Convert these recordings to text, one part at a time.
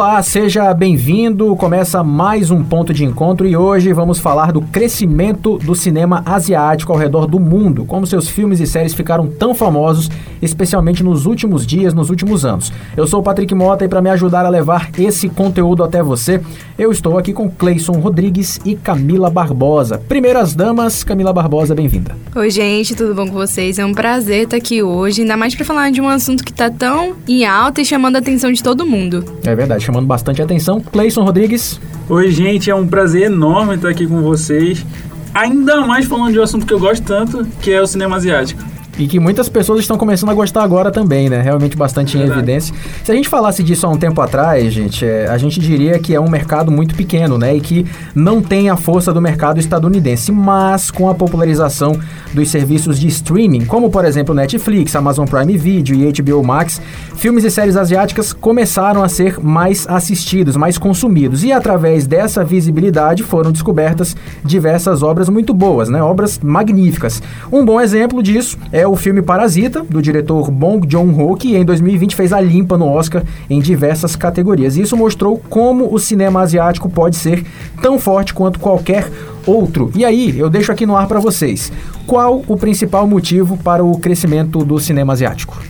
Olá, seja bem-vindo. Começa mais um ponto de encontro e hoje vamos falar do crescimento do cinema asiático ao redor do mundo, como seus filmes e séries ficaram tão famosos, especialmente nos últimos dias, nos últimos anos. Eu sou o Patrick Mota e para me ajudar a levar esse conteúdo até você, eu estou aqui com Cleison Rodrigues e Camila Barbosa. Primeiras damas, Camila Barbosa, bem-vinda. Oi, gente, tudo bom com vocês? É um prazer estar aqui hoje, ainda mais para falar de um assunto que está tão em alta e chamando a atenção de todo mundo. É verdade chamando bastante atenção. Cleison Rodrigues. Oi, gente, é um prazer enorme estar aqui com vocês. Ainda mais falando de um assunto que eu gosto tanto, que é o cinema asiático e que muitas pessoas estão começando a gostar agora também, né? Realmente bastante em evidência. Se a gente falasse disso há um tempo atrás, gente, é, a gente diria que é um mercado muito pequeno, né? E que não tem a força do mercado estadunidense. Mas com a popularização dos serviços de streaming, como por exemplo Netflix, Amazon Prime Video e HBO Max, filmes e séries asiáticas começaram a ser mais assistidos, mais consumidos. E através dessa visibilidade foram descobertas diversas obras muito boas, né? Obras magníficas. Um bom exemplo disso é o filme Parasita, do diretor Bong Joon-ho, que em 2020 fez a limpa no Oscar em diversas categorias. Isso mostrou como o cinema asiático pode ser tão forte quanto qualquer outro. E aí, eu deixo aqui no ar para vocês. Qual o principal motivo para o crescimento do cinema asiático?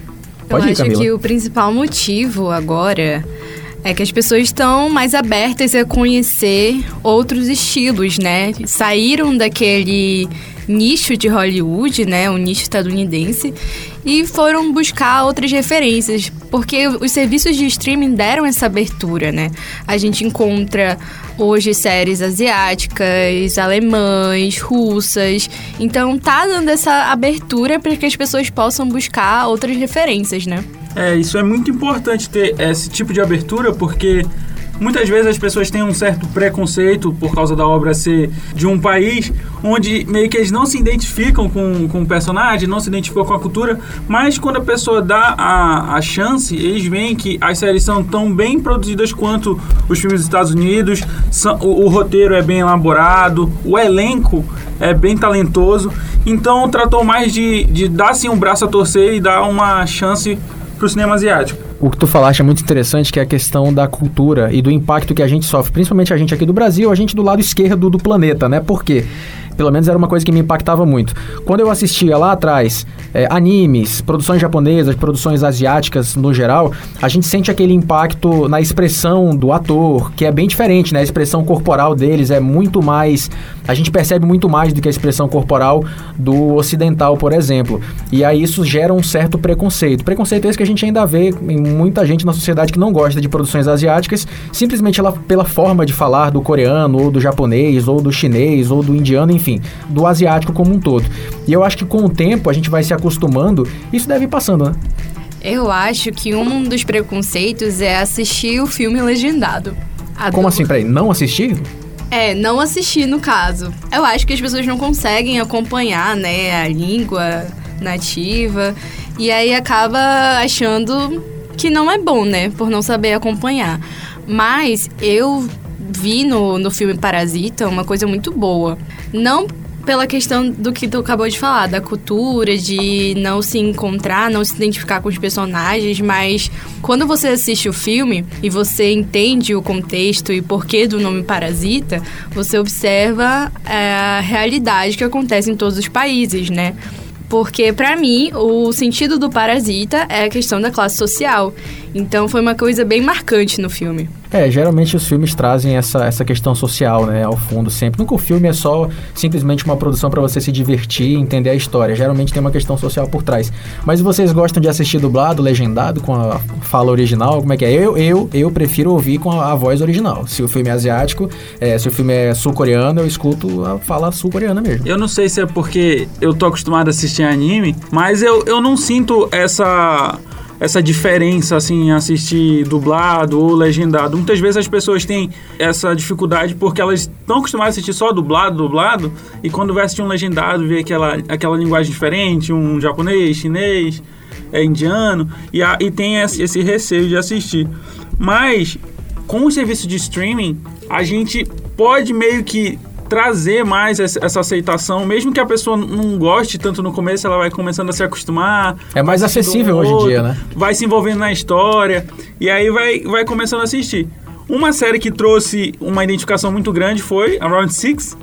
Pode eu ir, acho Camila. que o principal motivo agora é que as pessoas estão mais abertas a conhecer outros estilos, né? Saíram daquele nicho de Hollywood, né, um nicho estadunidense, e foram buscar outras referências, porque os serviços de streaming deram essa abertura, né? A gente encontra hoje séries asiáticas, alemães, russas, então tá dando essa abertura para que as pessoas possam buscar outras referências, né? É, isso é muito importante ter esse tipo de abertura, porque Muitas vezes as pessoas têm um certo preconceito por causa da obra ser de um país onde meio que eles não se identificam com, com o personagem, não se identificam com a cultura, mas quando a pessoa dá a, a chance, eles veem que as séries são tão bem produzidas quanto os filmes dos Estados Unidos, são, o, o roteiro é bem elaborado, o elenco é bem talentoso, então tratou mais de, de dar assim um braço a torcer e dar uma chance para o cinema asiático o que tu falaste é muito interessante, que é a questão da cultura e do impacto que a gente sofre, principalmente a gente aqui do Brasil, a gente do lado esquerdo do planeta, né? Por quê? Pelo menos era uma coisa que me impactava muito. Quando eu assistia lá atrás é, animes, produções japonesas, produções asiáticas no geral, a gente sente aquele impacto na expressão do ator, que é bem diferente, né? A expressão corporal deles é muito mais. A gente percebe muito mais do que a expressão corporal do ocidental, por exemplo. E aí isso gera um certo preconceito. Preconceito esse que a gente ainda vê em muita gente na sociedade que não gosta de produções asiáticas, simplesmente ela, pela forma de falar do coreano, ou do japonês, ou do chinês, ou do indiano, enfim do asiático como um todo. E eu acho que com o tempo a gente vai se acostumando, isso deve ir passando, né? Eu acho que um dos preconceitos é assistir o filme legendado. Como assim, peraí, não assistir? É, não assistir no caso. Eu acho que as pessoas não conseguem acompanhar, né, a língua nativa e aí acaba achando que não é bom, né, por não saber acompanhar. Mas eu vi no, no filme Parasita uma coisa muito boa. Não pela questão do que tu acabou de falar, da cultura, de não se encontrar, não se identificar com os personagens, mas quando você assiste o filme e você entende o contexto e porquê do nome Parasita, você observa é, a realidade que acontece em todos os países, né? Porque, para mim, o sentido do parasita é a questão da classe social. Então, foi uma coisa bem marcante no filme. É, geralmente os filmes trazem essa, essa questão social, né, ao fundo sempre. Nunca o filme é só simplesmente uma produção para você se divertir e entender a história. Geralmente tem uma questão social por trás. Mas vocês gostam de assistir dublado, legendado, com a fala original? Como é que é? Eu, eu, eu prefiro ouvir com a, a voz original. Se o filme é asiático, é, se o filme é sul-coreano, eu escuto a fala sul-coreana mesmo. Eu não sei se é porque eu tô acostumado a assistir anime, mas eu, eu não sinto essa essa diferença assim assistir dublado ou legendado. Muitas vezes as pessoas têm essa dificuldade porque elas estão acostumadas a assistir só dublado, dublado, e quando vai assistir um legendado, vê aquela, aquela linguagem diferente, um japonês, chinês, é indiano, e, a, e tem esse receio de assistir. Mas com o serviço de streaming, a gente pode meio que trazer mais essa aceitação, mesmo que a pessoa não goste tanto no começo, ela vai começando a se acostumar. É mais acessível hoje em dia, né? Vai se envolvendo na história e aí vai, vai começando a assistir. Uma série que trouxe uma identificação muito grande foi a Round Six,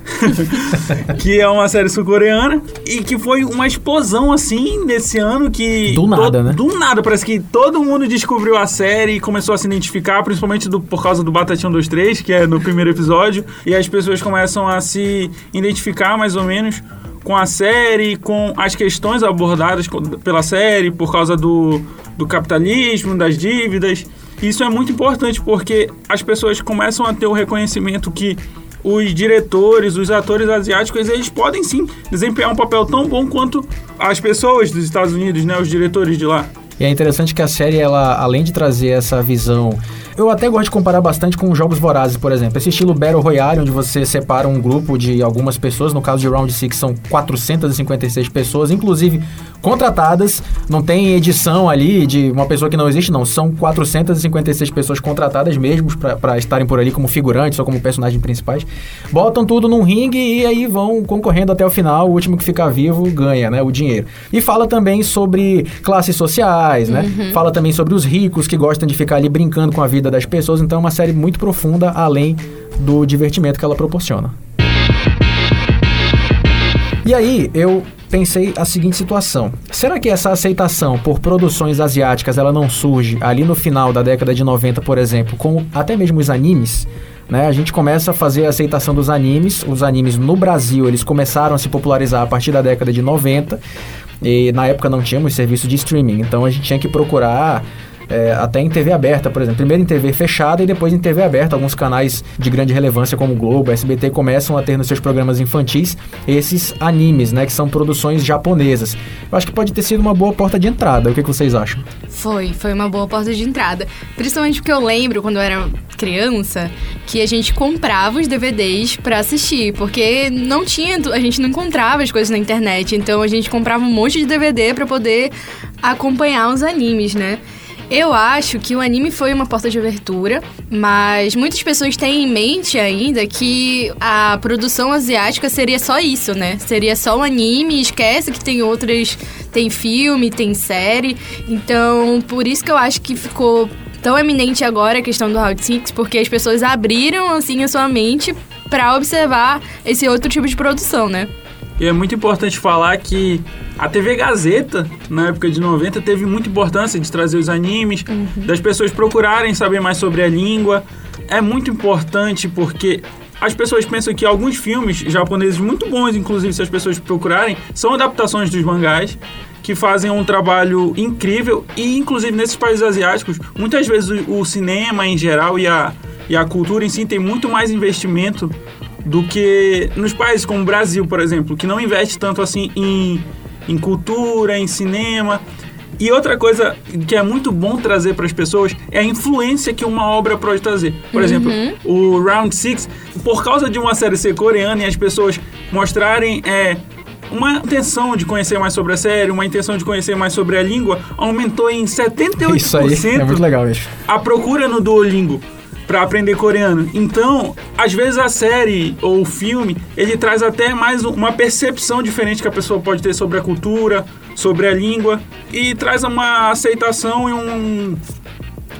que é uma série sul-coreana, e que foi uma explosão assim nesse ano que. Do nada, né? Do nada, parece que todo mundo descobriu a série e começou a se identificar, principalmente do, por causa do Batatinha 23, que é no primeiro episódio, e as pessoas começam a se identificar mais ou menos com a série, com as questões abordadas pela série, por causa do, do capitalismo, das dívidas. Isso é muito importante porque as pessoas começam a ter o reconhecimento que os diretores, os atores asiáticos, eles podem sim desempenhar um papel tão bom quanto as pessoas dos Estados Unidos, né, os diretores de lá. E é interessante que a série, ela, além de trazer essa visão eu até gosto de comparar bastante com jogos vorazes, por exemplo. Esse estilo Battle Royale, onde você separa um grupo de algumas pessoas, no caso de Round 6 são 456 pessoas, inclusive contratadas, não tem edição ali de uma pessoa que não existe, não. São 456 pessoas contratadas mesmo para estarem por ali como figurantes ou como personagens principais. Botam tudo num ringue e aí vão concorrendo até o final. O último que ficar vivo ganha, né? O dinheiro. E fala também sobre classes sociais, né? Uhum. Fala também sobre os ricos que gostam de ficar ali brincando com a vida vida das pessoas, então é uma série muito profunda, além do divertimento que ela proporciona. E aí, eu pensei a seguinte situação. Será que essa aceitação por produções asiáticas ela não surge ali no final da década de 90, por exemplo, com até mesmo os animes? Né? A gente começa a fazer a aceitação dos animes. Os animes no Brasil, eles começaram a se popularizar a partir da década de 90. E na época não tínhamos serviço de streaming, então a gente tinha que procurar é, até em TV aberta, por exemplo. Primeiro em TV fechada e depois em TV aberta. Alguns canais de grande relevância, como o Globo, SBT, começam a ter nos seus programas infantis esses animes, né? Que são produções japonesas. Eu acho que pode ter sido uma boa porta de entrada. O que, que vocês acham? Foi, foi uma boa porta de entrada. Principalmente porque eu lembro, quando eu era criança, que a gente comprava os DVDs para assistir, porque não tinha, a gente não encontrava as coisas na internet, então a gente comprava um monte de DVD para poder acompanhar os animes, né? Eu acho que o anime foi uma porta de abertura, mas muitas pessoas têm em mente ainda que a produção asiática seria só isso, né? Seria só o anime, esquece que tem outras. Tem filme, tem série. Então, por isso que eu acho que ficou tão eminente agora a questão do Round Six, porque as pessoas abriram assim a sua mente para observar esse outro tipo de produção, né? E é muito importante falar que a TV Gazeta, na época de 90, teve muita importância de trazer os animes, uhum. das pessoas procurarem saber mais sobre a língua. É muito importante porque as pessoas pensam que alguns filmes japoneses muito bons, inclusive se as pessoas procurarem, são adaptações dos mangás que fazem um trabalho incrível e inclusive nesses países asiáticos, muitas vezes o, o cinema em geral e a, e a cultura em si tem muito mais investimento do que nos países como o Brasil, por exemplo, que não investe tanto assim em, em cultura, em cinema. E outra coisa que é muito bom trazer para as pessoas é a influência que uma obra pode trazer. Por uhum. exemplo, o Round Six, por causa de uma série ser coreana e as pessoas mostrarem é, uma intenção de conhecer mais sobre a série, uma intenção de conhecer mais sobre a língua, aumentou em 78% Isso aí é muito legal, isso. a procura no Duolingo para aprender coreano. Então, às vezes a série ou o filme, ele traz até mais uma percepção diferente que a pessoa pode ter sobre a cultura, sobre a língua e traz uma aceitação e um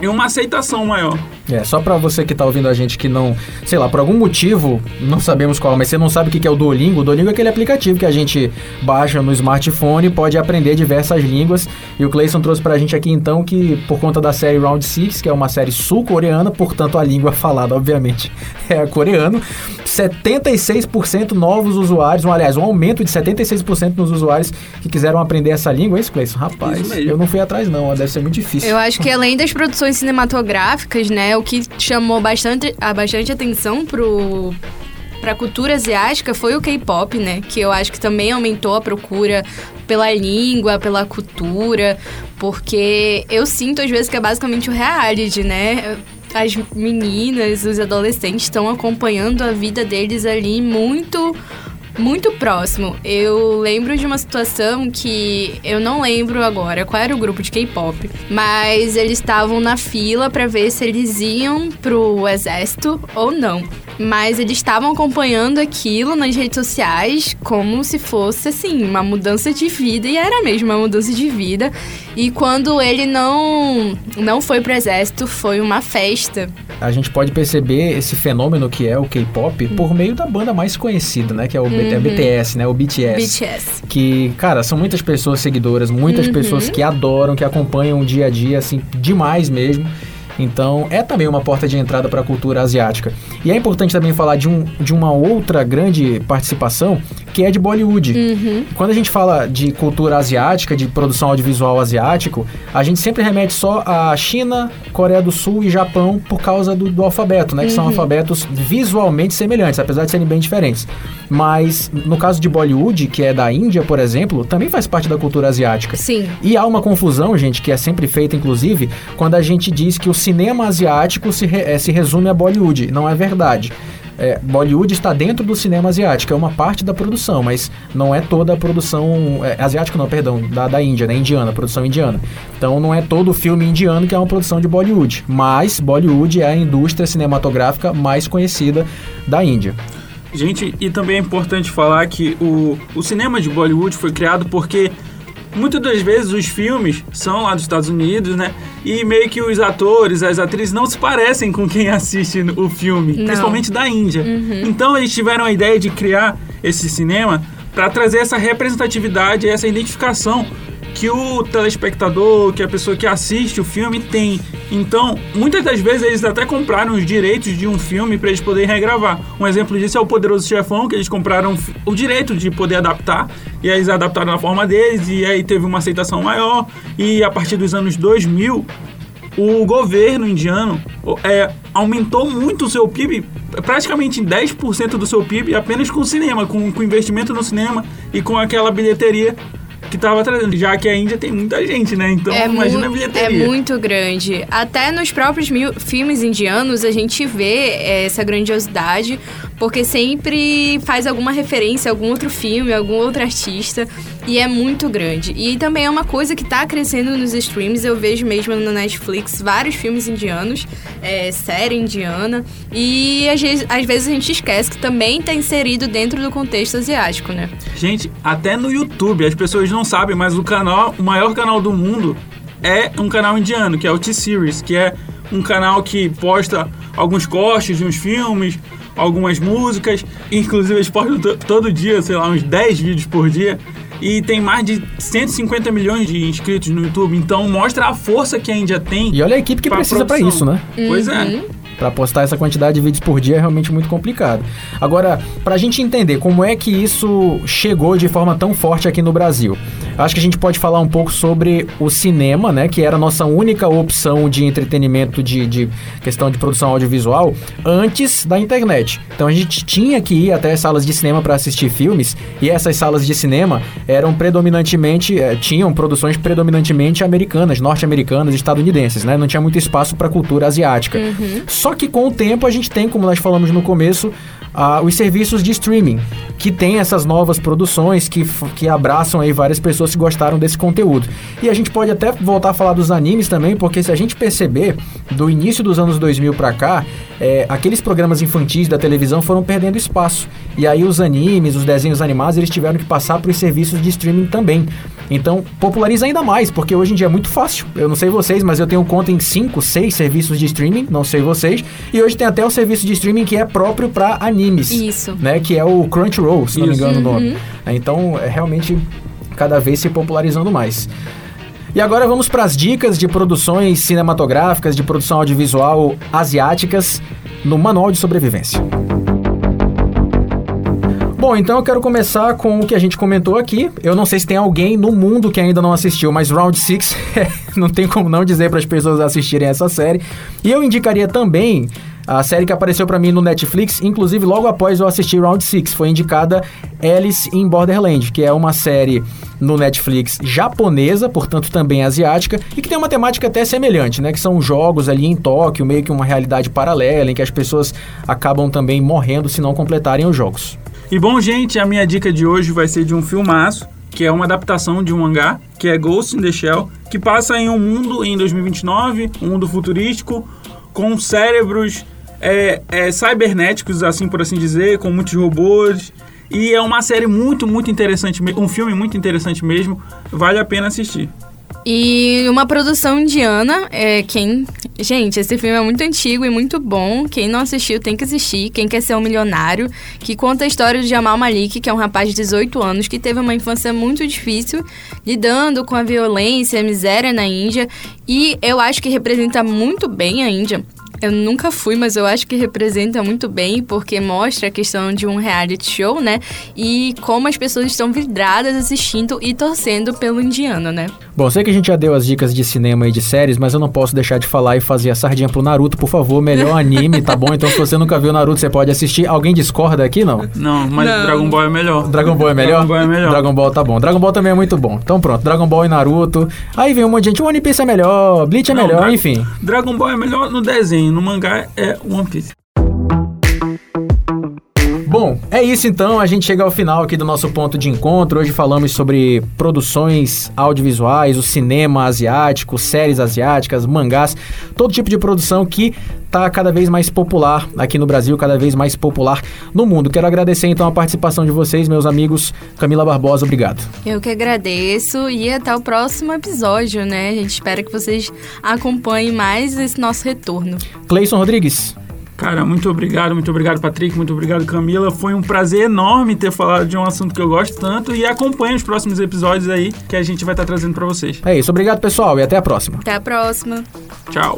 e uma aceitação maior. É, só para você que tá ouvindo a gente que não, sei lá, por algum motivo, não sabemos qual, mas você não sabe o que é o Duolingo. O Duolingo é aquele aplicativo que a gente baixa no smartphone e pode aprender diversas línguas. E o Clayson trouxe pra gente aqui então que, por conta da série Round Six, que é uma série sul-coreana, portanto a língua falada, obviamente, é coreano, 76% novos usuários, um, aliás, um aumento de 76% nos usuários que quiseram aprender essa língua. É isso, Clayson? Rapaz, isso eu não fui atrás não, deve ser muito difícil. Eu acho que além das produções cinematográficas, né, o que chamou bastante, a bastante atenção pro para a cultura asiática foi o K-pop, né? Que eu acho que também aumentou a procura pela língua, pela cultura, porque eu sinto às vezes que é basicamente o reality, né? As meninas, os adolescentes estão acompanhando a vida deles ali muito muito próximo. Eu lembro de uma situação que eu não lembro agora qual era o grupo de K-pop, mas eles estavam na fila para ver se eles iam pro exército ou não. Mas eles estavam acompanhando aquilo nas redes sociais como se fosse, assim, uma mudança de vida, e era mesmo uma mudança de vida. E quando ele não, não foi pro exército, foi uma festa. A gente pode perceber esse fenômeno que é o K-pop Uhum. por meio da banda mais conhecida, né? Que é o é BTS, né? O BTS. BTS. Que, cara, são muitas pessoas seguidoras, muitas Uhum. pessoas que adoram, que acompanham o dia a dia, assim, demais mesmo. Então, é também uma porta de entrada para a cultura asiática. E é importante também falar de, um, de uma outra grande participação, que é de Bollywood. Uhum. Quando a gente fala de cultura asiática, de produção audiovisual asiático, a gente sempre remete só à China, Coreia do Sul e Japão por causa do, do alfabeto, né? Que são alfabetos visualmente semelhantes, apesar de serem bem diferentes. Mas no caso de Bollywood, que é da Índia, por exemplo, também faz parte da cultura asiática. Sim. E há uma confusão, gente, que é sempre feita, inclusive, quando a gente diz que o cinema asiático se, re- eh, se resume a Bollywood. Não é verdade. É, Bollywood está dentro do cinema asiático, é uma parte da produção, mas não é toda a produção. É, asiático não, perdão, da, da Índia, né? Indiana, produção indiana. Então não é todo o filme indiano que é uma produção de Bollywood. Mas Bollywood é a indústria cinematográfica mais conhecida da Índia. Gente, e também é importante falar que o, o cinema de Bollywood foi criado porque muitas das vezes os filmes são lá dos Estados Unidos, né? E meio que os atores, as atrizes não se parecem com quem assiste o filme, Não. principalmente da Índia. Então eles tiveram a ideia de criar esse cinema para trazer essa representatividade, essa identificação que o telespectador, que a pessoa que assiste o filme tem. Então, muitas das vezes eles até compraram os direitos de um filme para eles poderem regravar. Um exemplo disso é o Poderoso Chefão, que eles compraram o direito de poder adaptar, e aí eles adaptaram na forma deles, e aí teve uma aceitação maior, e a partir dos anos 2000, o governo indiano é, aumentou muito o seu PIB, praticamente em 10% do seu PIB, apenas com o cinema, com, com investimento no cinema e com aquela bilheteria que estava trazendo. Já que a Índia tem muita gente, né? Então imagina a bilheteria. É muito grande. Até nos próprios mil- filmes indianos a gente vê é, essa grandiosidade, porque sempre faz alguma referência a algum outro filme, algum outro artista, e é muito grande. E também é uma coisa que tá crescendo nos streams, eu vejo mesmo na Netflix vários filmes indianos, é, série indiana, e às vezes, às vezes a gente esquece que também tá inserido dentro do contexto asiático, né? Gente, até no YouTube, as pessoas não sabem, mas o canal, o maior canal do mundo é um canal indiano, que é o T-Series, que é um canal que posta alguns cortes de uns filmes, algumas músicas, inclusive eles postam to- todo dia, sei lá, uns 10 vídeos por dia. E tem mais de 150 milhões de inscritos no YouTube, então mostra a força que a Índia tem. E olha a equipe que pra precisa para isso, né? Pois é. Para postar essa quantidade de vídeos por dia é realmente muito complicado. Agora, para a gente entender como é que isso chegou de forma tão forte aqui no Brasil, acho que a gente pode falar um pouco sobre o cinema, né? Que era a nossa única opção de entretenimento de, de questão de produção audiovisual antes da internet. Então a gente tinha que ir até salas de cinema para assistir filmes e essas salas de cinema eram predominantemente eh, tinham produções predominantemente americanas, norte-americanas, estadunidenses, né? Não tinha muito espaço para cultura asiática. Só que com o tempo a gente tem, como nós falamos no começo, ah, os serviços de streaming, que tem essas novas produções que, que abraçam aí várias pessoas que gostaram desse conteúdo. E a gente pode até voltar a falar dos animes também, porque se a gente perceber, do início dos anos 2000 pra cá, é, aqueles programas infantis da televisão foram perdendo espaço. E aí os animes, os desenhos animados, eles tiveram que passar para os serviços de streaming também. Então, populariza ainda mais, porque hoje em dia é muito fácil. Eu não sei vocês, mas eu tenho conta em 5, 6 serviços de streaming, não sei vocês. E hoje tem até o serviço de streaming que é próprio para animes. Isso. Né, que é o Crunchyroll, se não me Isso. engano o nome. Então, é realmente cada vez se popularizando mais. E agora vamos para as dicas de produções cinematográficas, de produção audiovisual asiáticas no Manual de Sobrevivência. Bom, então eu quero começar com o que a gente comentou aqui. Eu não sei se tem alguém no mundo que ainda não assistiu, mas Round 6 não tem como não dizer para as pessoas assistirem essa série. E eu indicaria também a série que apareceu para mim no Netflix, inclusive logo após eu assistir Round 6, foi indicada Alice in Borderland, que é uma série no Netflix japonesa, portanto também asiática, e que tem uma temática até semelhante, né? Que são jogos ali em Tóquio, meio que uma realidade paralela, em que as pessoas acabam também morrendo se não completarem os jogos. E bom, gente, a minha dica de hoje vai ser de um filmaço, que é uma adaptação de um mangá, que é Ghost in the Shell, que passa em um mundo em 2029, um mundo futurístico, com cérebros é, é, cibernéticos, assim por assim dizer, com muitos robôs. E é uma série muito, muito interessante, um filme muito interessante mesmo. Vale a pena assistir. E uma produção indiana, é, quem... Gente, esse filme é muito antigo e muito bom. Quem não assistiu tem que assistir. Quem quer ser um milionário, que conta a história de Jamal Malik, que é um rapaz de 18 anos que teve uma infância muito difícil, lidando com a violência, a miséria na Índia. E eu acho que representa muito bem a Índia. Eu nunca fui, mas eu acho que representa muito bem, porque mostra a questão de um reality show, né? E como as pessoas estão vidradas assistindo e torcendo pelo indiano, né? Bom, sei que a gente já deu as dicas de cinema e de séries, mas eu não posso deixar de falar e fazer a sardinha pro Naruto, por favor, melhor anime, tá bom? Então se você nunca viu Naruto, você pode assistir. Alguém discorda aqui, não? Não, mas não. Dragon Ball é melhor. Dragon Ball é melhor? Dragon Ball é melhor. Dragon Ball tá bom. Dragon Ball também é muito bom. Então pronto, Dragon Ball e Naruto. Aí vem um monte de gente, o One Piece é melhor, Bleach é não, melhor, Dra enfim. Dragon Ball é melhor no desenho, no mangá é One Piece. Bom, é isso então. A gente chega ao final aqui do nosso ponto de encontro. Hoje falamos sobre produções audiovisuais, o cinema asiático, séries asiáticas, mangás, todo tipo de produção que está cada vez mais popular aqui no Brasil, cada vez mais popular no mundo. Quero agradecer então a participação de vocês, meus amigos. Camila Barbosa, obrigado. Eu que agradeço e até o próximo episódio, né? A gente espera que vocês acompanhem mais esse nosso retorno. Cleison Rodrigues. Cara, muito obrigado, muito obrigado, Patrick, muito obrigado, Camila. Foi um prazer enorme ter falado de um assunto que eu gosto tanto e acompanhe os próximos episódios aí que a gente vai estar trazendo para vocês. É isso, obrigado, pessoal, e até a próxima. Até a próxima. Tchau.